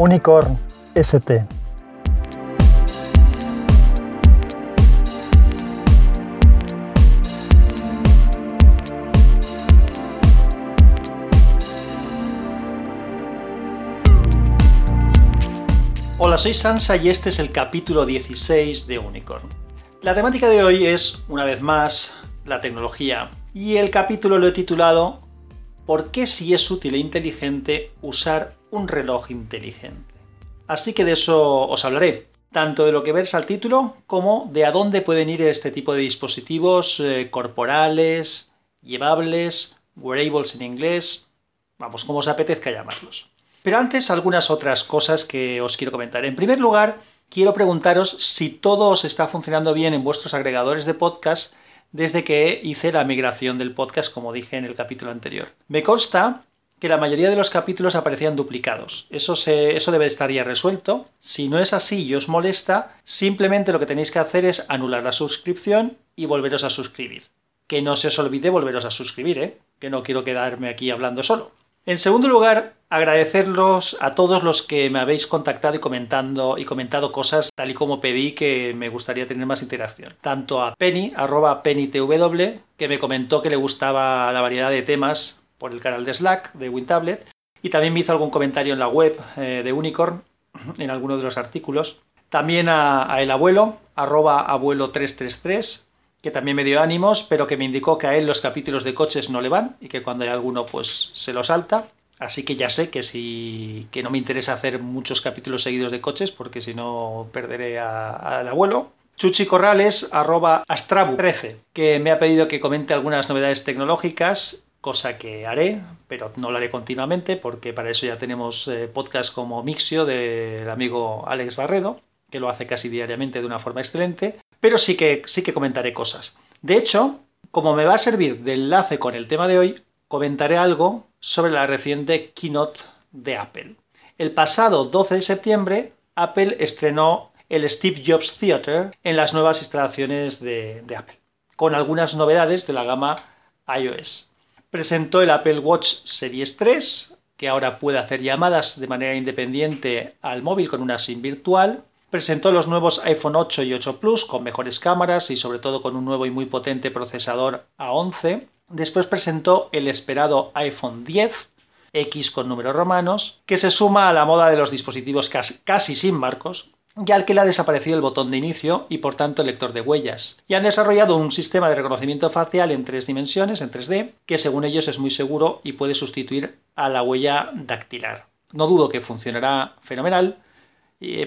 Unicorn ST. Hola, soy Sansa y este es el capítulo 16 de Unicorn. La temática de hoy es, una vez más, la tecnología. Y el capítulo lo he titulado ¿Por qué si es útil e inteligente usar un reloj inteligente? Así que de eso os hablaré, tanto de lo que versa el título como de a dónde pueden ir este tipo de dispositivos eh, corporales, llevables, wearables en inglés, vamos, como os apetezca llamarlos. Pero antes algunas otras cosas que os quiero comentar. En primer lugar, quiero preguntaros si todo os está funcionando bien en vuestros agregadores de podcast desde que hice la migración del podcast, como dije en el capítulo anterior. Me consta que la mayoría de los capítulos aparecían duplicados. Eso, eso debe estar ya resuelto. Si no es así y os molesta, simplemente lo que tenéis que hacer es anular la suscripción y volveros a suscribir. Que no se os olvide volveros a suscribir, ¿eh? que no quiero quedarme aquí hablando solo. En segundo lugar, agradecerlos a todos los que me habéis contactado y comentando y comentado cosas tal y como pedí que me gustaría tener más interacción. Tanto a Penny, arroba PennyTW, que me comentó que le gustaba la variedad de temas por el canal de Slack de WinTablet, y también me hizo algún comentario en la web eh, de Unicorn, en alguno de los artículos. También a, a el abuelo, arroba abuelo333, que también me dio ánimos, pero que me indicó que a él los capítulos de coches no le van y que cuando hay alguno pues se lo salta. Así que ya sé que si que no me interesa hacer muchos capítulos seguidos de coches porque si no perderé al abuelo. Chuchi Corrales, arroba Astrabu13, que me ha pedido que comente algunas novedades tecnológicas, cosa que haré, pero no lo haré continuamente porque para eso ya tenemos eh, podcasts como Mixio del amigo Alex Barredo, que lo hace casi diariamente de una forma excelente pero sí que, sí que comentaré cosas. De hecho, como me va a servir de enlace con el tema de hoy, comentaré algo sobre la reciente keynote de Apple. El pasado 12 de septiembre, Apple estrenó el Steve Jobs Theater en las nuevas instalaciones de, Apple, con algunas novedades de la gama iOS. Presentó el Apple Watch Series 3, que ahora puede hacer llamadas de manera independiente al móvil con una SIM virtual, Presentó los nuevos iPhone 8 y 8 Plus con mejores cámaras y sobre todo con un nuevo y muy potente procesador A11. Después presentó el esperado iPhone 10, X con números romanos, que se suma a la moda de los dispositivos casi, sin marcos, ya al que le ha desaparecido el botón de inicio y por tanto el lector de huellas. Y han desarrollado un sistema de reconocimiento facial en tres dimensiones, en 3D, que según ellos es muy seguro y puede sustituir a la huella dactilar. No dudo que funcionará fenomenal,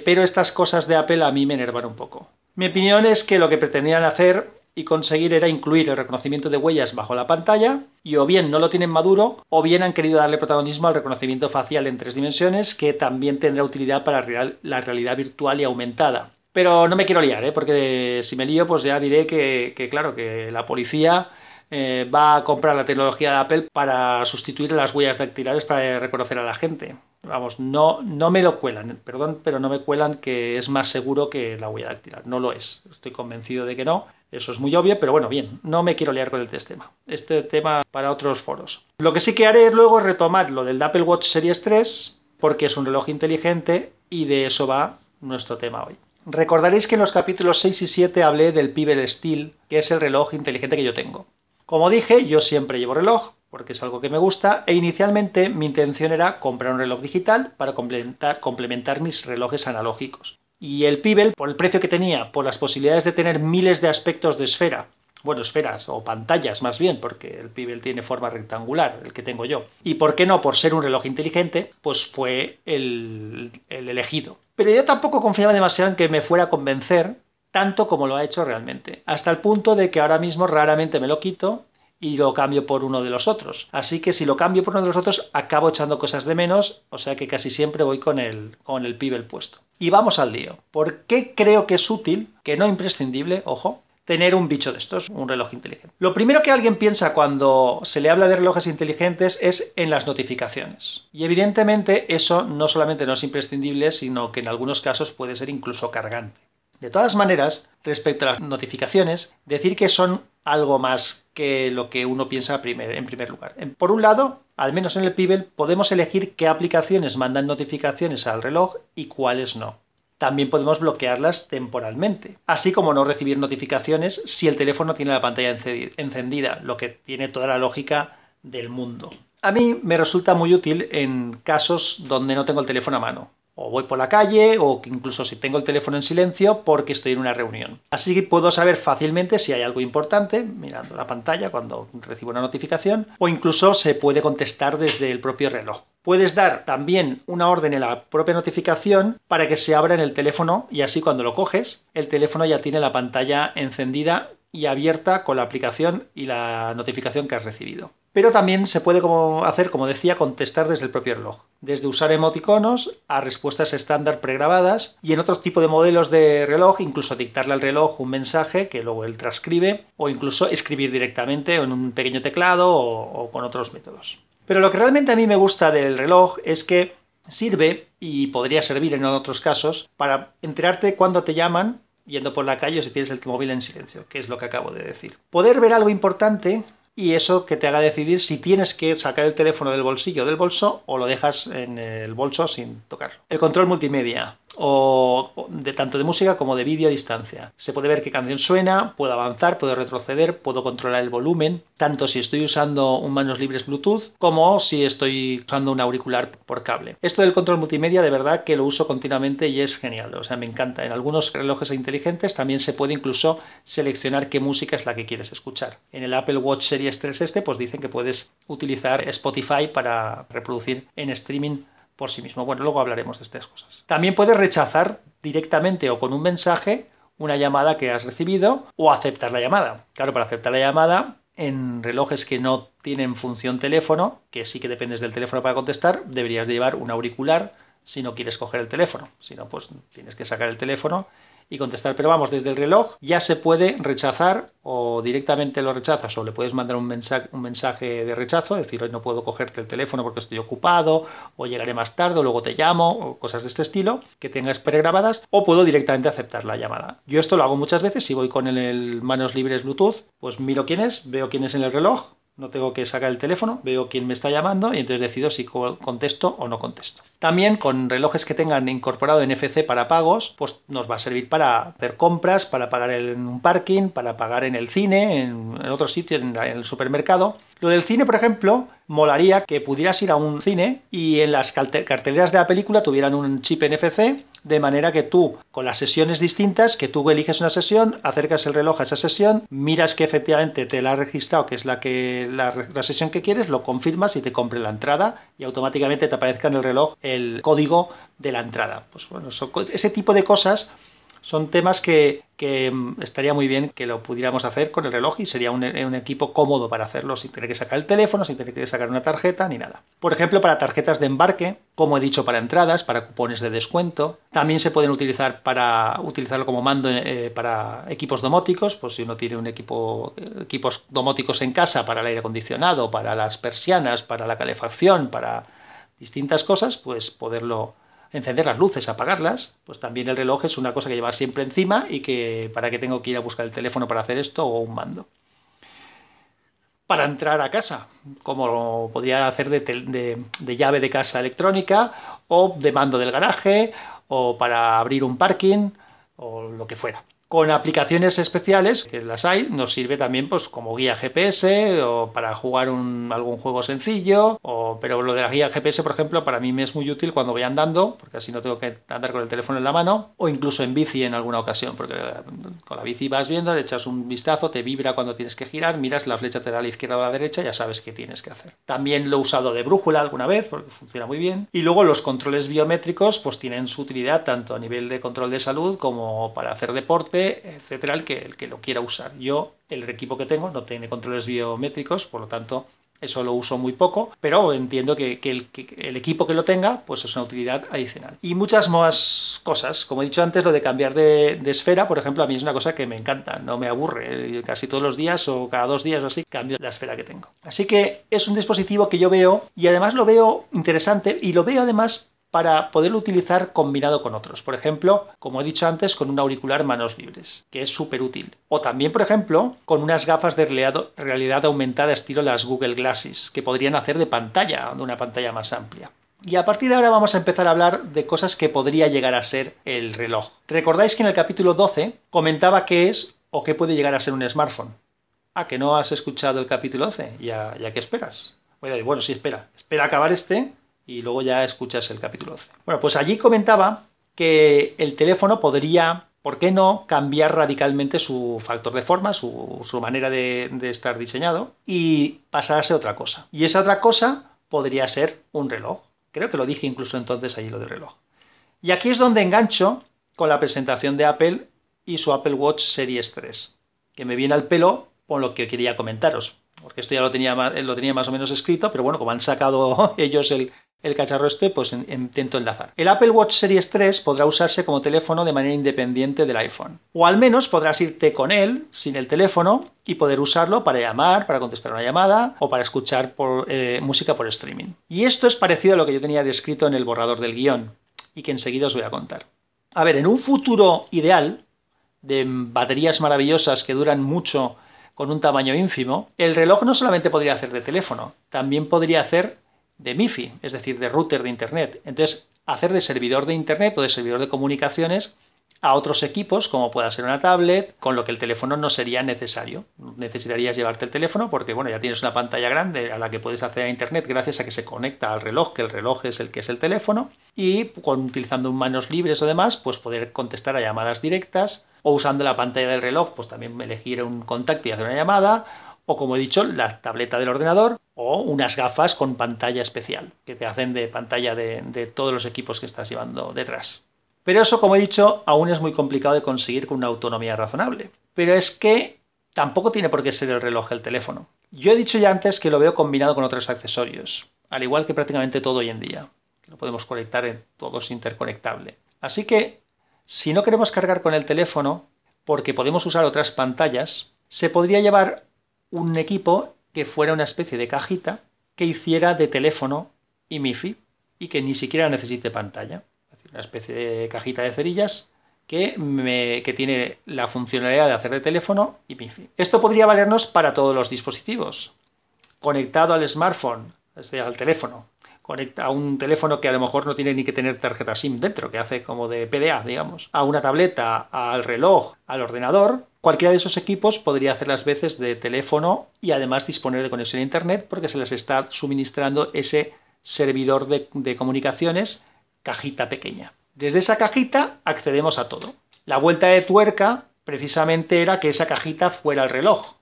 pero estas cosas de Apple a mí me enervan un poco. Mi opinión es que lo que pretendían hacer y conseguir era incluir el reconocimiento de huellas bajo la pantalla y o bien no lo tienen maduro o bien han querido darle protagonismo al reconocimiento facial en tres dimensiones que también tendrá utilidad para la realidad virtual y aumentada. Pero no me quiero liar, ¿eh? porque si me lío pues ya diré que, claro, que la policía eh, va a comprar la tecnología de Apple para sustituir las huellas dactilares para reconocer a la gente. Vamos, no, no me lo cuelan, perdón, pero no me cuelan que es más seguro que la huella dactilar. No lo es. Estoy convencido de que no. Eso es muy obvio, pero bueno, bien, no me quiero liar con el tema. Este tema para otros foros. Lo que sí que haré luego es retomar lo del Apple Watch Series 3, porque es un reloj inteligente y de eso va nuestro tema hoy. Recordaréis que en los capítulos 6 y 7 hablé del Pebble Steel, que es el reloj inteligente que yo tengo. Como dije, yo siempre llevo reloj, porque es algo que me gusta, e inicialmente mi intención era comprar un reloj digital para complementar mis relojes analógicos. Y el Pebble, por el precio que tenía, por las posibilidades de tener miles de aspectos de esfera, bueno, esferas o pantallas más bien, porque el Pebble tiene forma rectangular, el que tengo yo. Y por qué no, por ser un reloj inteligente, pues fue el, el elegido. Pero yo tampoco confiaba demasiado en que me fuera a convencer tanto como lo ha hecho realmente, hasta el punto de que ahora mismo raramente me lo quito y lo cambio por uno de los otros. Así que si lo cambio por uno de los otros, acabo echando cosas de menos, o sea que casi siempre voy con el, con el Pibel puesto. Y vamos al lío. ¿Por qué creo que es útil, que no imprescindible, ojo, tener un bicho de estos, un reloj inteligente. Lo primero que alguien piensa cuando se le habla de relojes inteligentes es en las notificaciones. Y evidentemente eso no solamente no es imprescindible, sino que en algunos casos puede ser incluso cargante. De todas maneras, respecto a las notificaciones, decir que son algo más que lo que uno piensa en primer lugar. Por un lado, al menos en el Pibel, podemos elegir qué aplicaciones mandan notificaciones al reloj y cuáles no. También podemos bloquearlas temporalmente, así como no recibir notificaciones si el teléfono tiene la pantalla encendida, lo que tiene toda la lógica del mundo. A mí me resulta muy útil en casos donde no tengo el teléfono a mano o voy por la calle o incluso si tengo el teléfono en silencio porque estoy en una reunión. Así que puedo saber fácilmente si hay algo importante mirando la pantalla cuando recibo una notificación o incluso se puede contestar desde el propio reloj. Puedes dar también una orden en la propia notificación para que se abra en el teléfono y así cuando lo coges el teléfono ya tiene la pantalla encendida y abierta con la aplicación y la notificación que has recibido. Pero también se puede hacer, como decía, contestar desde el propio reloj, desde usar emoticonos a respuestas estándar pregrabadas y en otro tipo de modelos de reloj, incluso dictarle al reloj un mensaje que luego él transcribe o incluso escribir directamente en un pequeño teclado o, o con otros métodos. Pero lo que realmente a mí me gusta del reloj es que sirve, y podría servir en otros casos, para enterarte cuando te llaman yendo por la calle o si tienes el móvil en silencio, que es lo que acabo de decir. Poder ver algo importante y eso que te haga decidir si tienes que sacar el teléfono del bolsillo del bolso o lo dejas en el bolso sin tocarlo. El control multimedia o de tanto de música como de vídeo a distancia. Se puede ver qué canción suena, puedo avanzar, puedo retroceder, puedo controlar el volumen, tanto si estoy usando un manos libres Bluetooth como si estoy usando un auricular por cable. Esto del control multimedia de verdad que lo uso continuamente y es genial, o sea, me encanta. En algunos relojes inteligentes también se puede incluso seleccionar qué música es la que quieres escuchar. En el Apple Watch Series 3 este pues dicen que puedes utilizar Spotify para reproducir en streaming por sí mismo. Bueno, luego hablaremos de estas cosas. También puedes rechazar directamente o con un mensaje una llamada que has recibido o aceptar la llamada. Claro, para aceptar la llamada en relojes que no tienen función teléfono, que sí que dependes del teléfono para contestar, deberías de llevar un auricular si no quieres coger el teléfono. Si no, pues tienes que sacar el teléfono y contestar. Pero vamos, desde el reloj ya se puede rechazar o directamente lo rechazas o le puedes mandar un mensaje, un mensaje de rechazo, decir hoy no puedo cogerte el teléfono porque estoy ocupado o llegaré más tarde o luego te llamo o cosas de este estilo que tengas pregrabadas o puedo directamente aceptar la llamada. Yo esto lo hago muchas veces, si voy con el manos libres Bluetooth, pues miro quién es, veo quién es en el reloj, no tengo que sacar el teléfono, veo quién me está llamando y entonces decido si contesto o no contesto. También con relojes que tengan incorporado NFC para pagos, pues nos va a servir para hacer compras, para pagar en un parking, para pagar en el cine, en, otro sitio, en el supermercado. Lo del cine, por ejemplo, molaría que pudieras ir a un cine y en las carteleras de la película tuvieran un chip NFC, de manera que tú, con las sesiones distintas, que tú eliges una sesión, acercas el reloj a esa sesión, miras que efectivamente te la ha registrado, que es la, que, la, sesión que quieres, lo confirmas y te compre la entrada y automáticamente te aparezca en el reloj el código de la entrada. Pues bueno, ese tipo de cosas son temas que, mm, estaría muy bien que lo pudiéramos hacer con el reloj y sería un, equipo cómodo para hacerlo sin tener que sacar el teléfono, sin tener que sacar una tarjeta ni nada. Por ejemplo, para tarjetas de embarque, como he dicho, para entradas, para cupones de descuento. También se pueden utilizar para utilizarlo como mando eh, para equipos domóticos, pues si uno tiene un equipo, equipos domóticos en casa para el aire acondicionado, para las persianas, para la calefacción, para distintas cosas, pues poderlo encender las luces, apagarlas, pues también el reloj es una cosa que llevar siempre encima y que para qué tengo que ir a buscar el teléfono para hacer esto o un mando. Para entrar a casa, como podría hacer de llave de casa electrónica o de mando del garaje o para abrir un parking o lo que fuera con aplicaciones especiales, que las hay, nos sirve también pues, como guía GPS o para jugar algún juego sencillo, o, pero lo de la guía GPS, por ejemplo, para mí me es muy útil cuando voy andando, porque así no tengo que andar con el teléfono en la mano, o incluso en bici en alguna ocasión, porque con la bici vas viendo, le echas un vistazo, te vibra cuando tienes que girar, miras la flecha te da a la izquierda o a la derecha, ya sabes qué tienes que hacer. También lo he usado de brújula alguna vez, porque funciona muy bien. Y luego los controles biométricos pues tienen su utilidad tanto a nivel de control de salud como para hacer deporte etcétera, el que, el que lo quiera usar. Yo, el equipo que tengo no tiene controles biométricos, por lo tanto, eso lo uso muy poco, pero entiendo que, el, equipo que lo tenga, pues es una utilidad adicional. Y muchas más cosas. Como he dicho antes, lo de cambiar de, esfera, por ejemplo, a mí es una cosa que me encanta, no me aburre. Casi todos los días o cada dos días o así, cambio la esfera que tengo. Así que es un dispositivo que yo veo y además lo veo interesante y lo veo además para poderlo utilizar combinado con otros. Por ejemplo, como he dicho antes, con un auricular manos libres, que es súper útil. O también, por ejemplo, con unas gafas de realidad aumentada estilo las Google Glasses, que podrían hacer de pantalla, de una pantalla más amplia. Y a partir de ahora vamos a empezar a hablar de cosas que podría llegar a ser el reloj. ¿Recordáis que en el capítulo 12 comentaba qué es o qué puede llegar a ser un smartphone? Ah, que no has escuchado el capítulo 12. ¿Ya, ya qué esperas? Bueno, sí, espera. Espera acabar este y luego ya escuchas el capítulo 12. Bueno, pues allí comentaba que el teléfono podría, ¿por qué no?, cambiar radicalmente su factor de forma, su, manera de, de, estar diseñado y pasar a otra cosa. Y esa otra cosa podría ser un reloj. Creo que lo dije incluso entonces allí lo del reloj. Y aquí es donde engancho con la presentación de Apple y su Apple Watch Series 3, que me viene al pelo con lo que quería comentaros porque esto ya lo tenía, lo tenía más o menos escrito, pero bueno, como han sacado ellos el, el cacharro este, pues intento enlazar. El Apple Watch Series 3 podrá usarse como teléfono de manera independiente del iPhone. O al menos podrás irte con él, sin el teléfono, y poder usarlo para llamar, para contestar una llamada o para escuchar eh, música por streaming. Y esto es parecido a lo que yo tenía descrito en el borrador del guion, y que enseguida os voy a contar. A ver, en un futuro ideal, de baterías maravillosas que duran mucho con un tamaño ínfimo, el reloj no solamente podría hacer de teléfono, también podría hacer de MIFI, es decir, de router de Internet. Entonces, hacer de servidor de Internet o de servidor de comunicaciones a otros equipos, como pueda ser una tablet, con lo que el teléfono no sería necesario. Necesitarías llevarte el teléfono porque, bueno, ya tienes una pantalla grande a la que puedes acceder a Internet gracias a que se conecta al reloj, que el reloj es el que es el teléfono, y con, utilizando manos libres o demás, pues poder contestar a llamadas directas, o usando la pantalla del reloj, pues también elegir un contacto y hacer una llamada, o como he dicho, la tableta del ordenador o unas gafas con pantalla especial, que te hacen de pantalla de, todos los equipos que estás llevando detrás. Pero eso, como he dicho, aún es muy complicado de conseguir con una autonomía razonable. Pero es que tampoco tiene por qué ser el reloj el teléfono. Yo he dicho ya antes que lo veo combinado con otros accesorios, al igual que prácticamente todo hoy en día. Lo podemos conectar en todo es interconectable. Así que, si no queremos cargar con el teléfono, porque podemos usar otras pantallas, se podría llevar un equipo que fuera una especie de cajita que hiciera de teléfono y MIFI y que ni siquiera necesite pantalla. Es decir, una especie de cajita de cerillas que, que tiene la funcionalidad de hacer de teléfono y MIFI. Esto podría valernos para todos los dispositivos. Conectado al smartphone, es decir, al teléfono, conecta a un teléfono que a lo mejor no tiene ni que tener tarjeta SIM dentro, que hace como de PDA, digamos, a una tableta, al reloj, al ordenador, cualquiera de esos equipos podría hacer las veces de teléfono y además disponer de conexión a Internet porque se les está suministrando ese servidor de, comunicaciones cajita pequeña. Desde esa cajita accedemos a todo. La vuelta de tuerca precisamente era que esa cajita fuera el reloj,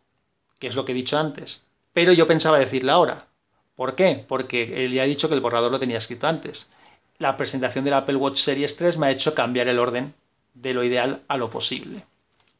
que es lo que he dicho antes. Pero yo pensaba decirla ahora. ¿Por qué? Porque él ya ha dicho que el borrador lo tenía escrito antes. La presentación del Apple Watch Series 3 me ha hecho cambiar el orden de lo ideal a lo posible.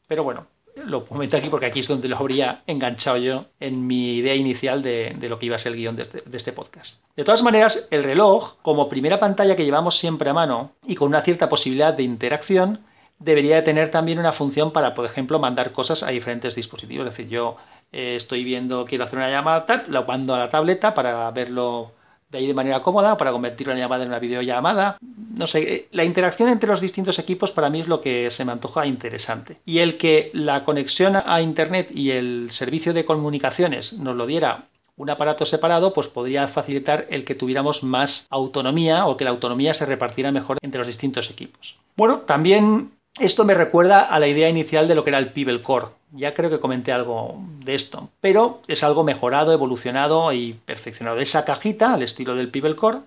Pero bueno, lo comento aquí porque aquí es donde lo habría enganchado yo en mi idea inicial de, lo que iba a ser el guion de este, de este, podcast. De todas maneras, el reloj, como primera pantalla que llevamos siempre a mano y con una cierta posibilidad de interacción, debería de tener también una función para, por ejemplo, mandar cosas a diferentes dispositivos. Es decir, yo eh, estoy viendo, quiero hacer una llamada, lo mando a la tableta para verlo de ahí de manera cómoda, para convertir una llamada en una videollamada. No sé, eh, la interacción entre los distintos equipos para mí es lo que se me antoja interesante. Y el que la conexión a Internet y el servicio de comunicaciones nos lo diera un aparato separado, pues podría facilitar el que tuviéramos más autonomía o que la autonomía se repartiera mejor entre los distintos equipos. Bueno, también esto me recuerda a la idea inicial de lo que era el Pebble Core. Ya creo que comenté algo de esto, pero es algo mejorado, evolucionado y perfeccionado. Esa cajita, al estilo del Pebble Core,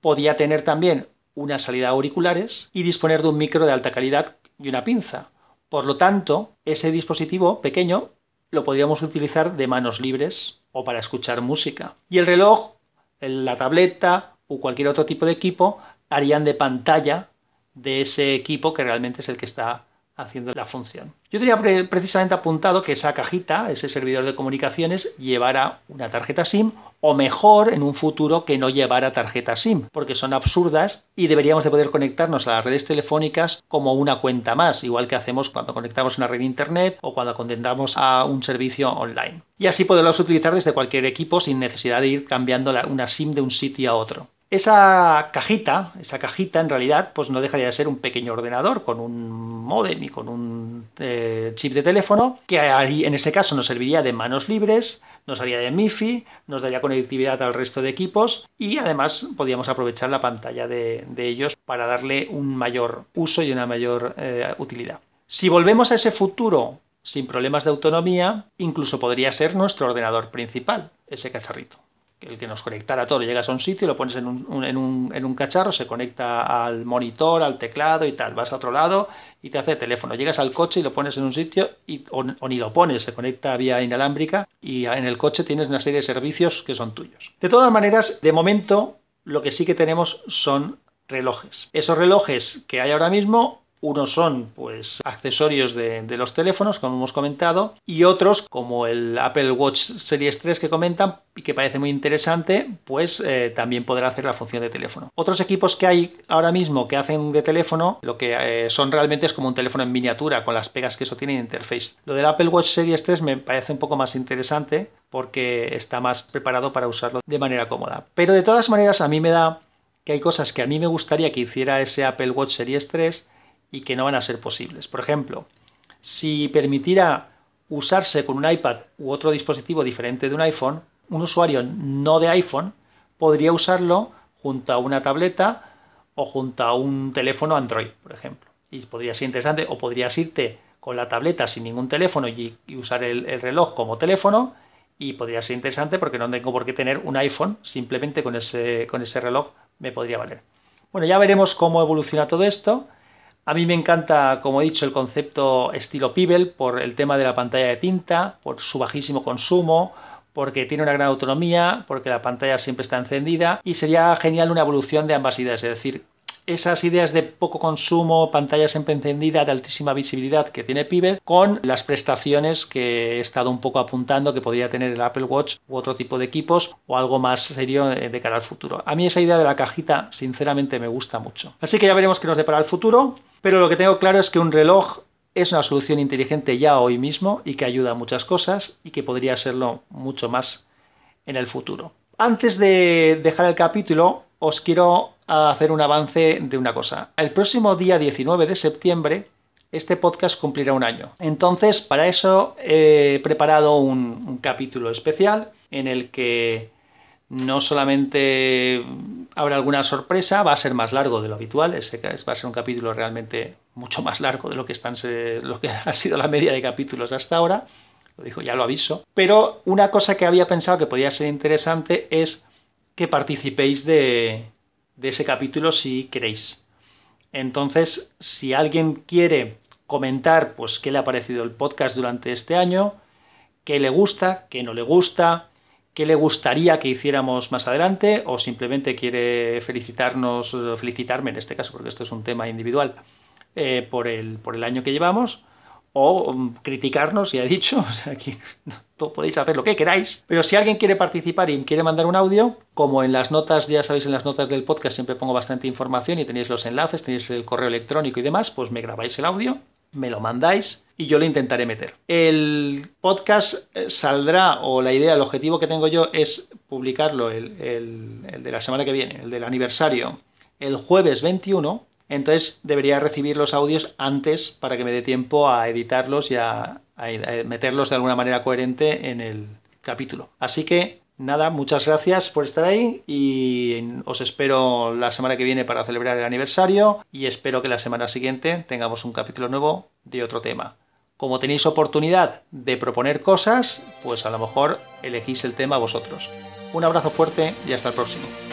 podía tener también una salida auriculares y disponer de un micro de alta calidad y una pinza. Por lo tanto, ese dispositivo pequeño lo podríamos utilizar de manos libres o para escuchar música. Y el reloj, la tableta o cualquier otro tipo de equipo harían de pantalla de ese equipo que realmente es el que está haciendo la función. Yo tenía precisamente apuntado que esa cajita, ese servidor de comunicaciones, llevara una tarjeta SIM o mejor en un futuro que no llevara tarjeta SIM, porque son absurdas y deberíamos de poder conectarnos a las redes telefónicas como una cuenta más, igual que hacemos cuando conectamos una red de internet o cuando conectamos a un servicio online. Y así poderlos utilizar desde cualquier equipo sin necesidad de ir cambiando una SIM de un sitio a otro. Esa cajita, esa cajita en realidad, pues no dejaría de ser un pequeño ordenador con un modem y con un eh, chip de teléfono, que en ese caso nos serviría de manos libres, nos haría de MIFI, nos daría conectividad al resto de equipos y además podríamos aprovechar la pantalla de, ellos para darle un mayor uso y una mayor eh, utilidad. Si volvemos a ese futuro sin problemas de autonomía, incluso podría ser nuestro ordenador principal, ese cacharrito el que nos conectara todo. Llegas a un sitio, lo pones en un, en, un, en un, cacharro, se conecta al monitor, al teclado y tal. Vas a otro lado y te hace teléfono. Llegas al coche y lo pones en un sitio y, o, ni lo pones, se conecta vía inalámbrica y en el coche tienes una serie de servicios que son tuyos. De todas maneras, de momento, lo que sí que tenemos son relojes. Esos relojes que hay ahora mismo unos son pues accesorios de, los teléfonos, como hemos comentado, y otros, como el Apple Watch Series 3 que comentan y que parece muy interesante, pues eh, también podrá hacer la función de teléfono. Otros equipos que hay ahora mismo que hacen de teléfono, lo que eh, son realmente es como un teléfono en miniatura, con las pegas que eso tiene en interface. Lo del Apple Watch Series 3 me parece un poco más interesante porque está más preparado para usarlo de manera cómoda. Pero de todas maneras, a mí me da que hay cosas que a mí me gustaría que hiciera ese Apple Watch Series 3 y que no van a ser posibles. Por ejemplo, si permitiera usarse con un iPad u otro dispositivo diferente de un iPhone, un usuario no de iPhone podría usarlo junto a una tableta o junto a un teléfono Android, por ejemplo. Y podría ser interesante, o podrías irte con la tableta sin ningún teléfono y, usar el, reloj como teléfono, y podría ser interesante porque no tengo por qué tener un iPhone, simplemente con ese, con ese reloj me podría valer. Bueno, ya veremos cómo evoluciona todo esto. A mí me encanta, como he dicho, el concepto estilo Pibel por el tema de la pantalla de tinta, por su bajísimo consumo, porque tiene una gran autonomía, porque la pantalla siempre está encendida y sería genial una evolución de ambas ideas, es decir, esas ideas de poco consumo, pantalla siempre encendida, de altísima visibilidad que tiene Pibel, con las prestaciones que he estado un poco apuntando que podría tener el Apple Watch u otro tipo de equipos o algo más serio de cara al futuro. A mí esa idea de la cajita, sinceramente, me gusta mucho. Así que ya veremos qué nos depara el futuro. Pero lo que tengo claro es que un reloj es una solución inteligente ya hoy mismo y que ayuda a muchas cosas y que podría serlo mucho más en el futuro. Antes de dejar el capítulo, os quiero hacer un avance de una cosa. El próximo día 19 de septiembre, este podcast cumplirá un año. Entonces, para eso he preparado un, un capítulo especial en el que no solamente habrá alguna sorpresa, va a ser más largo de lo habitual, ese va a ser un capítulo realmente mucho más largo de lo que, están, lo que ha sido la media de capítulos hasta ahora, lo dijo, ya lo aviso, pero una cosa que había pensado que podía ser interesante es que participéis de, de ese capítulo si queréis. Entonces, si alguien quiere comentar pues qué le ha parecido el podcast durante este año, qué le gusta, qué no le gusta, qué le gustaría que hiciéramos más adelante o simplemente quiere felicitarnos, felicitarme en este caso, porque esto es un tema individual, eh, por, el, por el año que llevamos o um, criticarnos, ya he dicho, o sea, aquí podéis hacer lo que queráis, pero si alguien quiere participar y quiere mandar un audio, como en las notas, ya sabéis, en las notas del podcast siempre pongo bastante información y tenéis los enlaces, tenéis el correo electrónico y demás, pues me grabáis el audio me lo mandáis y yo lo intentaré meter. El podcast eh, saldrá, o la idea, el objetivo que tengo yo es publicarlo, el, de la semana que viene, el del aniversario, el jueves 21. Entonces debería recibir los audios antes para que me dé tiempo a editarlos y a meterlos de alguna manera coherente en el capítulo. Así que Nada, muchas gracias por estar ahí y os espero la semana que viene para celebrar el aniversario y espero que la semana siguiente tengamos un capítulo nuevo de otro tema. Como tenéis oportunidad de proponer cosas, pues a lo mejor elegís el tema vosotros. Un abrazo fuerte y hasta el próximo.